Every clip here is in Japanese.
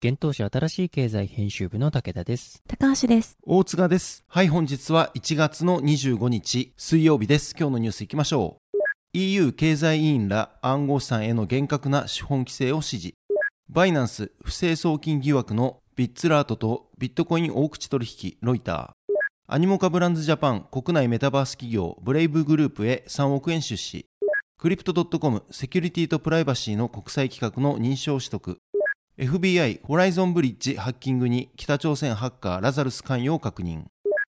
現当社新しい経済編集部の武田です。高橋です。大塚です。はい、本日は1月の25日水曜日です。今日のニュースいきましょう。EU 経済委員ら暗号資産への厳格な資本規制を指示。バイナンス不正送金疑惑のビッツラートとビットコイン大口取引ロイター。アニモカブランズジャパン国内メタバース企業ブレイブグループへ3億円出資。クリプト .com セキュリティとプライバシーの国際規格の認証取得。FBI ホライゾンブリッジハッキングに北朝鮮ハッカーラザルス関与を確認。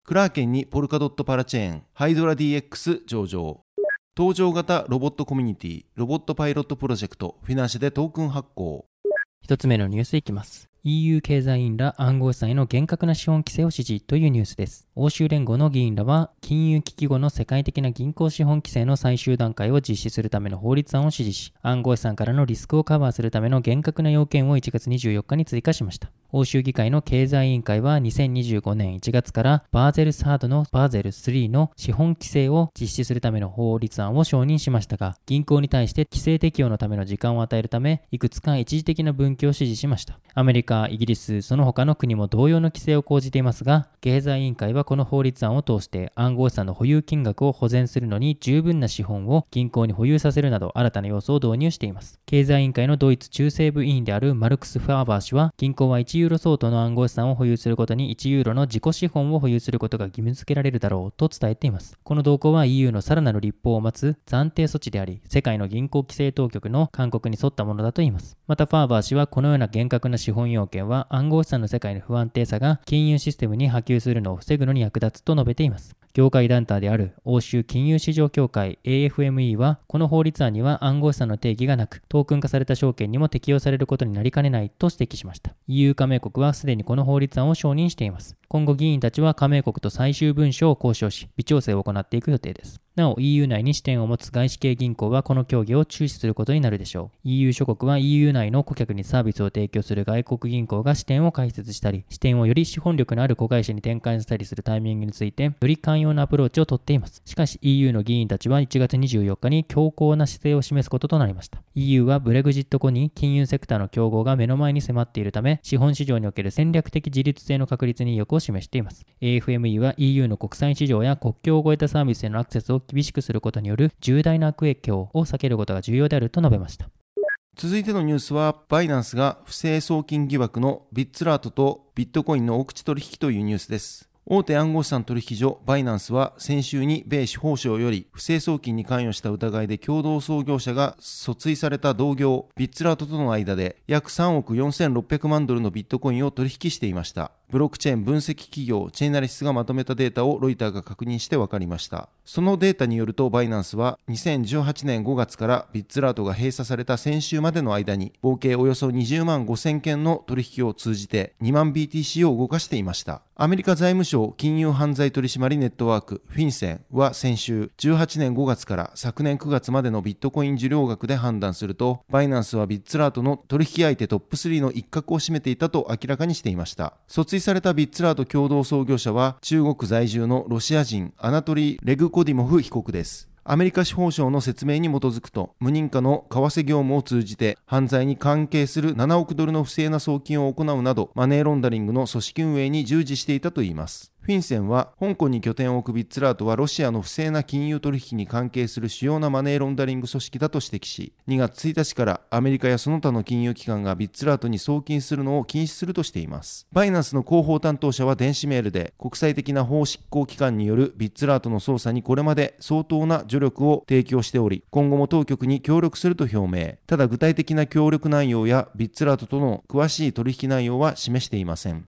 クラーケンにポルカドットパラチェーン、ハイドラ DX 上場。登場型ロボットコミュニティ、ロボットパイロットプロジェクト、フィナンシェでトークン発行。一つ目のニュースいきます。EU 経済委員ら暗号資産への厳格な資本規制を指示というニュースです。欧州連合の議員らは、金融危機後の世界的な銀行資本規制の最終段階を実施するための法律案を指示し、暗号資産からのリスクをカバーするための厳格な要件を1月24日に追加しました。欧州議会の経済委員会は2025年1月からバーゼルサードのバーゼル3の資本規制を実施するための法律案を承認しましたが、銀行に対して規制適用のための時間を与えるため、いくつか一時的な分岐を指示しました。アメリカ、イギリス、その他の国も同様の規制を講じていますが、経済委員会はこの法律案を通して暗号資産の保有金額を保全するのに十分な資本を銀行に保有させるなど新たな要素を導入しています。経済委員会のドイツ中西部委員であるマルクス・ファーバー氏は、銀行は1ユーロ相当の暗号資産を保有することに1ユーロの自己資本を保有することが義務付けられるだろうと伝えています。この動向は EU のさらなる立法を待つ暫定措置であり、世界の銀行規制当局の勧告に沿ったものだと言います。またファーバー氏はこのような厳格な資本要件は暗号資産の世界の不安定さが金融システムに波及するのを防ぐのに役立つと述べています。業界団体である欧州金融市場協会 AFME はこの法律案には暗号資産の定義がなくトークン化された証券にも適用されることになりかねないと指摘しました。EU 加盟国はすでにこの法律案を承認しています。今後議員たちは加盟国と最終文書を交渉し微調整を行っていく予定です。なお EU 内に支店を持つ外資系銀行はこの協議を注視することになるでしょう。EU 諸国は EU 内の顧客にサービスを提供する外国銀行が支店を開設したり支店をより資本力のある子会社に転換したりするタイミングについてより寛容なアプローチをとっています。しかし EU の議員たちは1月24日に強硬な姿勢を示すこととなりました。EU はブレグジット後に金融セクターの競合が目の前に迫っているため資本市場における戦略的自立性の確立に意欲を示しています。AFME は EU の国際市場や国境を越えたサービスへのアクセスを厳しくすることによる重大な悪影響を避けることが重要であると述べました続いてのニュースは、バイナンスが不正送金疑惑のビッツラートとビットコインの大口取引というニュースです。大手暗号資産取引所バイナンスは先週に米司法省より不正送金に関与した疑いで共同創業者が訴追された同業ビッツラートとの間で約3億4600万ドルのビットコインを取引していました。ブロックチェーン分析企業チェイナリスがまとめたデータをロイターが確認して分かりました。そのデータによるとバイナンスは2018年5月からビッツラートが閉鎖された先週までの間に合計およそ20万5000件の取引を通じて2万 BTC を動かしていました。アメリカ財務省金融犯罪取締ネットワークフィンセンは先週18年5月から昨年9月までのビットコイン受領額で判断するとバイナンスはビッツラートの取引相手トップ3の一角を占めていたと明らかにしていました。訴追されたビッツラート共同創業者は中国在住のロシア人アナトリー・レグコディモフ被告です。アメリカ司法省の説明に基づくと、無認可の為替業務を通じて犯罪に関係する7億ドルの不正な送金を行うなど、マネーロンダリングの組織運営に従事していたといいます。フィンセンは、香港に拠点を置くビッツラートはロシアの不正な金融取引に関係する主要なマネーロンダリング組織だと指摘し、2月1日からアメリカやその他の金融機関がビッツラートに送金するのを禁止するとしています。バイナンスの広報担当者は電子メールで、国際的な法執行機関によるビッツラートの捜査にこれまで相当な助力を提供しており、今後も当局に協力すると表明。ただ具体的な協力内容やビッツラートとの詳しい取引内容は示していません。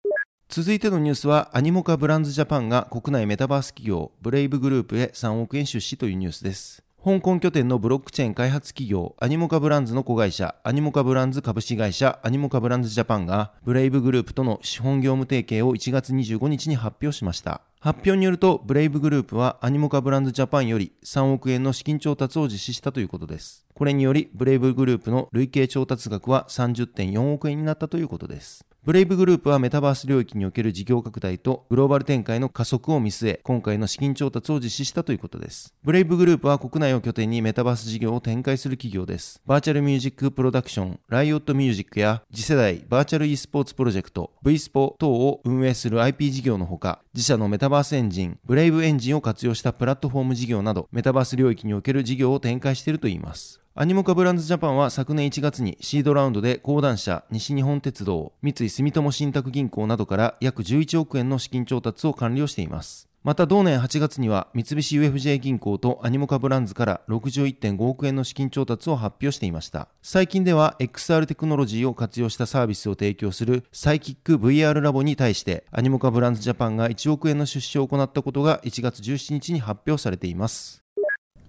続いてのニュースは、アニモカブランズジャパンが国内メタバース企業、ブレイブグループへ3億円出資というニュースです。香港拠点のブロックチェーン開発企業、アニモカブランズの子会社、アニモカブランズ株式会社、アニモカブランズジャパンが、ブレイブグループとの資本業務提携を1月25日に発表しました。発表によると、ブレイブグループはアニモカブランズジャパンより3億円の資金調達を実施したということです。これにより、ブレイブグループの累計調達額は30.4億円になったということです。ブレイブグループはメタバース領域における事業拡大とグローバル展開の加速を見据え、今回の資金調達を実施したということです。ブレイブグループは国内を拠点にメタバース事業を展開する企業です。バーチャルミュージックプロダクション、ライオットミュージックや次世代バーチャル e スポーツプロジェクト、V スポ等を運営する IP 事業のほか、自社のメタバースエンジン、ブレイブエンジンを活用したプラットフォーム事業など、メタバース領域における事業を展開しているといいます。アニモカブランズジャパンは昨年1月にシードラウンドで講談社、西日本鉄道、三井住友信託銀行などから約11億円の資金調達を完了しています。また同年8月には三菱 UFJ 銀行とアニモカブランズから61.5億円の資金調達を発表していました。最近では XR テクノロジーを活用したサービスを提供するサイキック VR ラボに対してアニモカブランズジャパンが1億円の出資を行ったことが1月17日に発表されています。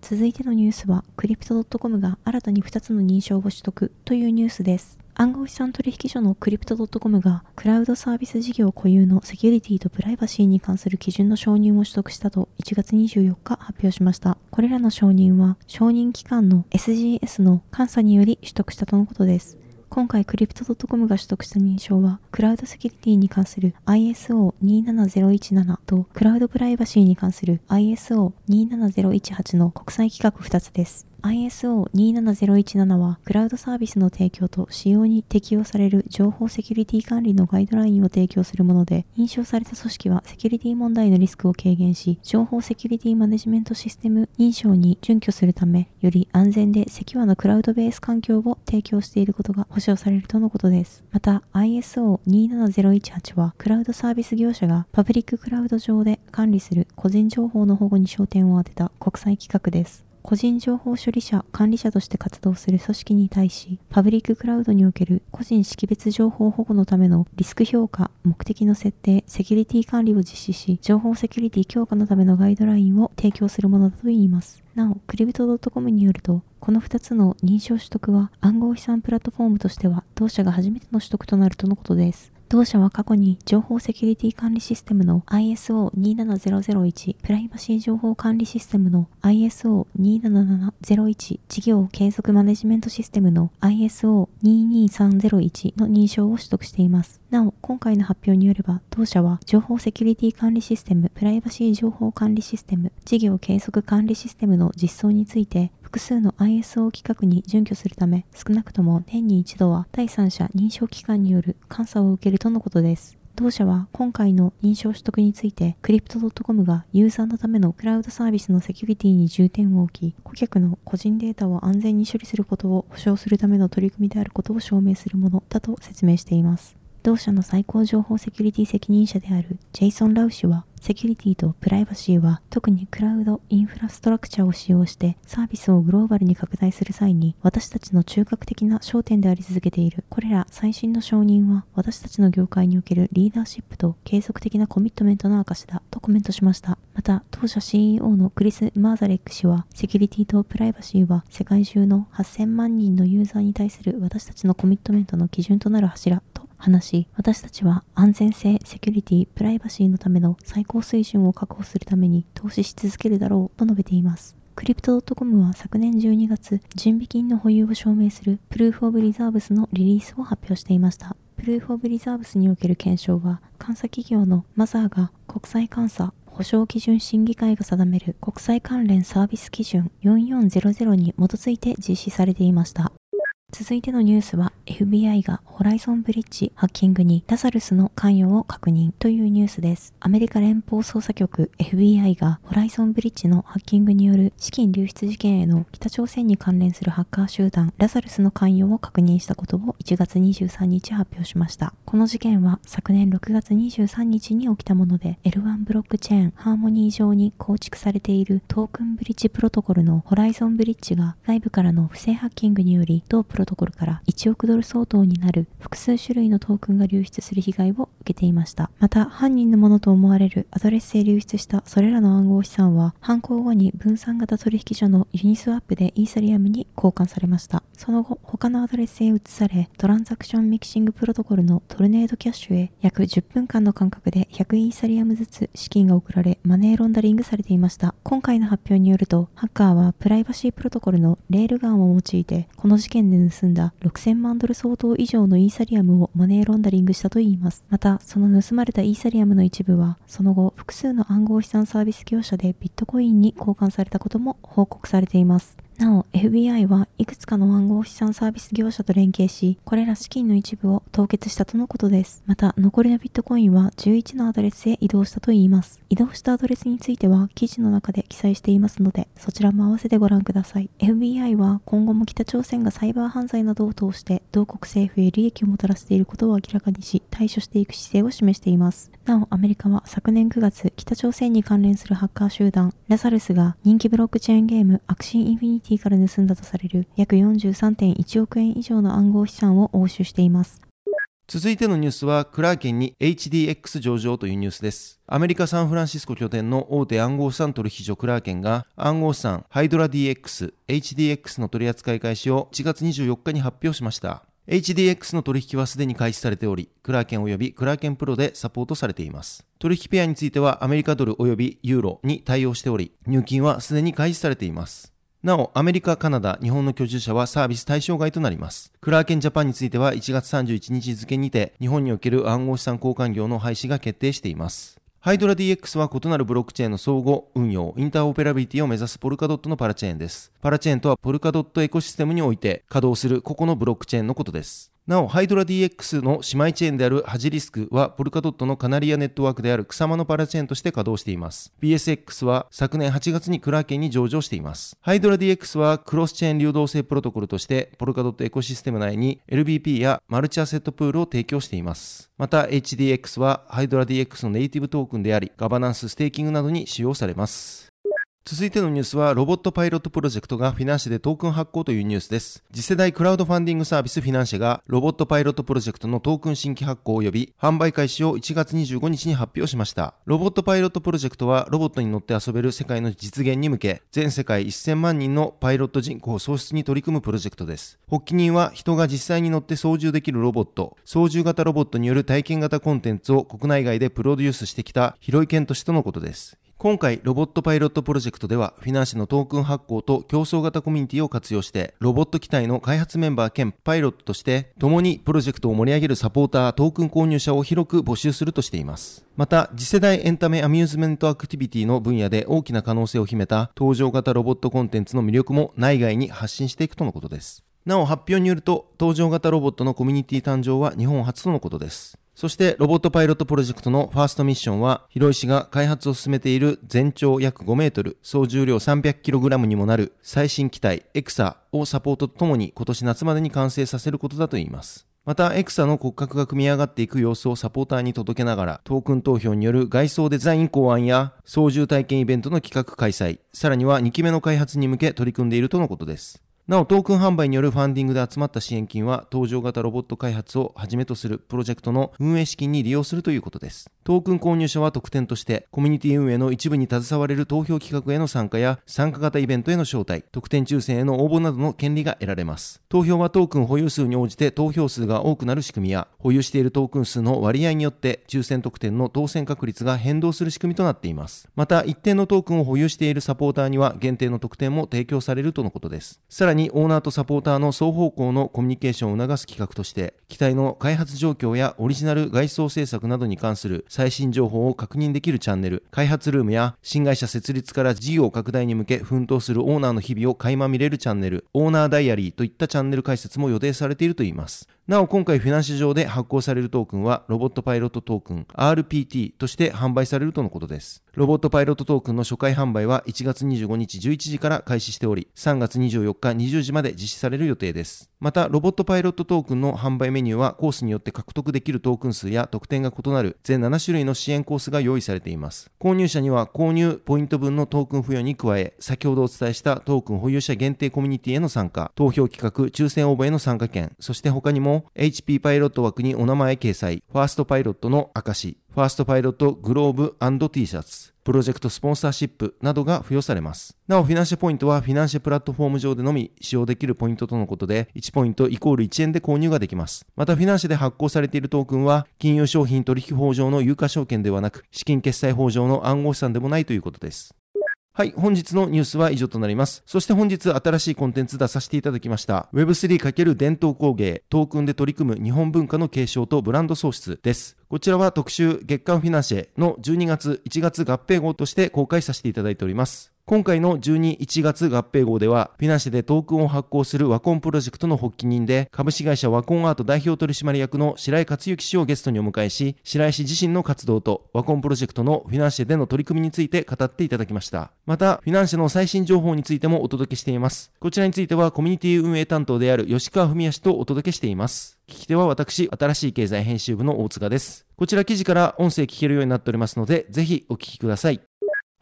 続いてのニュースは、クリプト .com が新たに2つの認証を取得というニュースです。暗号資産取引所のクリプト .com がクラウドサービス事業固有のセキュリティとプライバシーに関する基準の承認を取得したと1月24日発表しました。これらの承認は承認機関の SGS の監査により取得したとのことです。今回クリプト .com が取得した認証は、クラウドセキュリティに関する ISO27017 と、クラウドプライバシーに関する ISO27018 の国際規格2つです。ISO27017 は、クラウドサービスの提供と使用に適用される情報セキュリティ管理のガイドラインを提供するもので、認証された組織はセキュリティ問題のリスクを軽減し、情報セキュリティマネジメントシステム認証に準拠するため、より安全でセキュアなクラウドベース環境を提供していることが保証されるとのことです。また、ISO27018 は、クラウドサービス業者がパブリッククラウド上で管理する個人情報の保護に焦点を当てた国際規格です。個人情報処理者、管理者として活動する組織に対し、パブリッククラウドにおける個人識別情報保護のためのリスク評価、目的の設定、セキュリティ管理を実施し、情報セキュリティ強化のためのガイドラインを提供するものだといいます。なお、 Crypto.com によると、この2つの認証取得は暗号資産プラットフォームとしては同社が初めての取得となるとのことです。同社は過去に情報セキュリティ管理システムの ISO27001 プライバシー情報管理システムの ISO27701 事業継続マネジメントシステムの ISO22301 の認証を取得しています。なお、今回の発表によれば、同社は情報セキュリティ管理システム、プライバシー情報管理システム、事業継続管理システムの実装について、複数の ISO 規格に準拠するため、少なくとも年に一度は第三者認証機関による監査を受けるとのことです。同社は今回の認証取得について、クリプト .com がユーザーのためのクラウドサービスのセキュリティに重点を置き、顧客の個人データを安全に処理することを保証するための取り組みであることを証明するものだと説明しています。同社の最高情報セキュリティ責任者であるジェイソン・ラウ氏は、セキュリティとプライバシーは特にクラウドインフラストラクチャを使用してサービスをグローバルに拡大する際に私たちの中核的な焦点であり続けている。これら最新の承認は私たちの業界におけるリーダーシップと継続的なコミットメントの証だとコメントしました。また当社 CEO のクリス・マーザレック氏はセキュリティとプライバシーは世界中の8000万人のユーザーに対する私たちのコミットメントの基準となる柱話し、私たちは安全性、セキュリティ、プライバシーのための最高水準を確保するために投資し続けるだろうと述べています。クリプト .com は昨年12月、準備金の保有を証明するプルーフオブリザーブスのリリースを発表していました。プルーフオブリザーブスにおける検証は、監査企業のマザーが国際監査、保証基準審議会が定める国際関連サービス基準4400に基づいて実施されていました。続いてのニュースは FBI がホライゾンブリッジハッキングにラザルスの関与を確認というニュースです。アメリカ連邦捜査局 FBI がホライゾンブリッジのハッキングによる資金流出事件への北朝鮮に関連するハッカー集団ラザルスの関与を確認したことを1月23日発表しました。この事件は昨年6月23日に起きたもので L1 ブロックチェーンハーモニー上に構築されているトークンブリッジプロトコルのホライゾンブリッジが外部からの不正ハッキングにより同プロトコルから1億ドル相当になる複数種類のトークンが流出する被害を受けていました。また、犯人のものと思われるアドレスへ流出したそれらの暗号資産は、犯行後に分散型取引所のユニスワップでイーサリアムに交換されました。その後、他のアドレスへ移され、トランザクションミキシングプロトコルのトルネードキャッシュへ約10分間の間隔で100イーサリアムずつ資金が送られ、マネーロンダリングされていました。今回の発表によると、ハッカーはプライバシープロトコルのレールガンを用いて、この事件で盗んだ6000万ドル相当以上のイーサリアムをマネーロンダリングしたといいます。また、その盗まれたイーサリアムの一部は、その後、複数の暗号資産サービス業者でビットコインに交換されたことも報告されています。なお、FBI はいくつかの暗号資産サービス業者と連携し、これら資金の一部を凍結したとのことです。また、残りのビットコインは11のアドレスへ移動したといいます。移動したアドレスについては記事の中で記載していますので、そちらも合わせてご覧ください。FBI は今後も北朝鮮がサイバー犯罪などを通して同国政府へ利益をもたらしていることを明らかにし、対処していく姿勢を示しています。なお、アメリカは昨年9月、北朝鮮に関連するハッカー集団、ラサルスが人気ブロックチェーンゲーム、アクシーインフィニティから盗んだとされる約43.1億円以上の暗号資産を押収しています。続いてのニュースは、クラーケンに HDX 上場というニュースです。アメリカ・サンフランシスコ拠点の大手暗号資産取引所クラーケンが暗号資産ハイドラ DX、HDX の取扱い開始を1月24日に発表しました。HDX の取引はすでに開始されており、クラーケン及びクラーケンプロでサポートされています。取引ペアについてはアメリカドル及びユーロに対応しており、入金はすでに開始されています。なお、アメリカ、カナダ、日本の居住者はサービス対象外となります。クラーケンジャパンについては1月31日付にて、日本における暗号資産交換業の廃止が決定しています。ハイドラ DX は異なるブロックチェーンの相互運用、インターオペラビリティを目指すポルカドットのパラチェーンです。パラチェーンとはポルカドットエコシステムにおいて稼働する個々のブロックチェーンのことです。なお、ハイドラ DX の姉妹チェーンであるハジリスクは、ポルカドットのカナリアネットワークである草間のパラチェーンとして稼働しています。BSX は昨年8月にクラーケンに上場しています。ハイドラ DX はクロスチェーン流動性プロトコルとして、ポルカドットエコシステム内に LBP やマルチアセットプールを提供しています。また HDX はハイドラ DX のネイティブトークンであり、ガバナンス、ステーキングなどに使用されます。続いてのニュースは、ロボットパイロットプロジェクトがフィナンシェでトークン発行というニュースです。次世代クラウドファンディングサービスフィナンシェが、ロボットパイロットプロジェクトのトークン新規発行及び販売開始を1月25日に発表しました。ロボットパイロットプロジェクトは、ロボットに乗って遊べる世界の実現に向け、全世界1000万人のパイロット人口創出に取り組むプロジェクトです。発起人は、人が実際に乗って操縦できるロボット、操縦型ロボットによる体験型コンテンツを国内外でプロデュースしてきた広井健人氏とのことです。今回、ロボットパイロットプロジェクトでは、フィナンシェのトークン発行と共創型コミュニティを活用して、ロボット機体の開発メンバー兼パイロットとして、共にプロジェクトを盛り上げるサポーター、トークン購入者を広く募集するとしています。また、次世代エンタメアミューズメントアクティビティの分野で大きな可能性を秘めた搭乗型ロボットコンテンツの魅力も内外に発信していくとのことです。なお発表によると、搭乗型ロボットのコミュニティ誕生は日本初とのことです。そしてロボットパイロットプロジェクトのファーストミッションは、広井氏が開発を進めている全長約5メートル、総重量 300kg にもなる最新機体エクサをサポーターとともに今年夏までに完成させることだといいます。また、エクサの骨格が組み上がっていく様子をサポーターに届けながら、トークン投票による外装デザイン考案や操縦体験イベントの企画開催、さらには2期目の開発に向け取り組んでいるとのことです。なお、トークン販売によるファンディングで集まった支援金は、搭乗型ロボット開発をはじめとするプロジェクトの運営資金に利用するということです。トークン購入者は特典として、コミュニティ運営の一部に携われる投票企画への参加や、参加型イベントへの招待、特典抽選への応募などの権利が得られます。投票はトークン保有数に応じて投票数が多くなる仕組みや、保有しているトークン数の割合によって、抽選特典の当選確率が変動する仕組みとなっています。また、一定のトークンを保有しているサポーターには、限定の特典も提供されるとのことです。さららにオーナーとサポーターの双方向のコミュニケーションを促す企画として、機体の開発状況やオリジナル外装制作などに関する最新情報を確認できるチャンネル、開発ルームや新会社設立から事業拡大に向け奮闘するオーナーの日々を垣間見れるチャンネル、オーナーダイアリーといったチャンネル開設も予定されているといいます。なお今回フィナンシェ上で発行されるトークンはロボットパイロットトークン RPT として販売されるとのことです。ロボットパイロットトークンの初回販売は1月25日11時から開始しており、3月24日20時まで実施される予定です。また、ロボットパイロットトークンの販売メニューはコースによって獲得できるトークン数や特典が異なる全7種類の支援コースが用意されています。購入者には購入ポイント分のトークン付与に加え、先ほどお伝えしたトークン保有者限定コミュニティへの参加、投票企画、抽選応募への参加券、そして他にも HP パイロット枠にお名前掲載、ファーストパイロットの証、ファーストパイロットグローブ &T シャツ、プロジェクトスポンサーシップなどが付与されます。なお、フィナンシェポイントはフィナンシェプラットフォーム上でのみ使用できるポイントとのことで、1ポイントイコール1円で購入ができます。また、フィナンシェで発行されているトークンは、金融商品取引法上の有価証券ではなく、資金決済法上の暗号資産でもないということです。はい、本日のニュースは以上となります。そして本日新しいコンテンツ出させていただきました。Web3× 伝統工芸、トークンで取り組む日本文化の継承とブランド創出です。こちらは特集月刊フィナンシェの12月1月合併号として公開させていただいております。今回の12、1月合併号では、フィナンシェでトークンを発行するワコンプロジェクトの発起人で、株式会社ワコンアート代表取締役の白井克之氏をゲストにお迎えし、白井氏自身の活動とワコンプロジェクトのフィナンシェでの取り組みについて語っていただきました。また、フィナンシェの最新情報についてもお届けしています。こちらについてはコミュニティ運営担当である吉川文康とお届けしています。聞き手は私、新しい経済編集部の大塚です。こちら記事から音声聞けるようになっておりますので、ぜひお聞きください。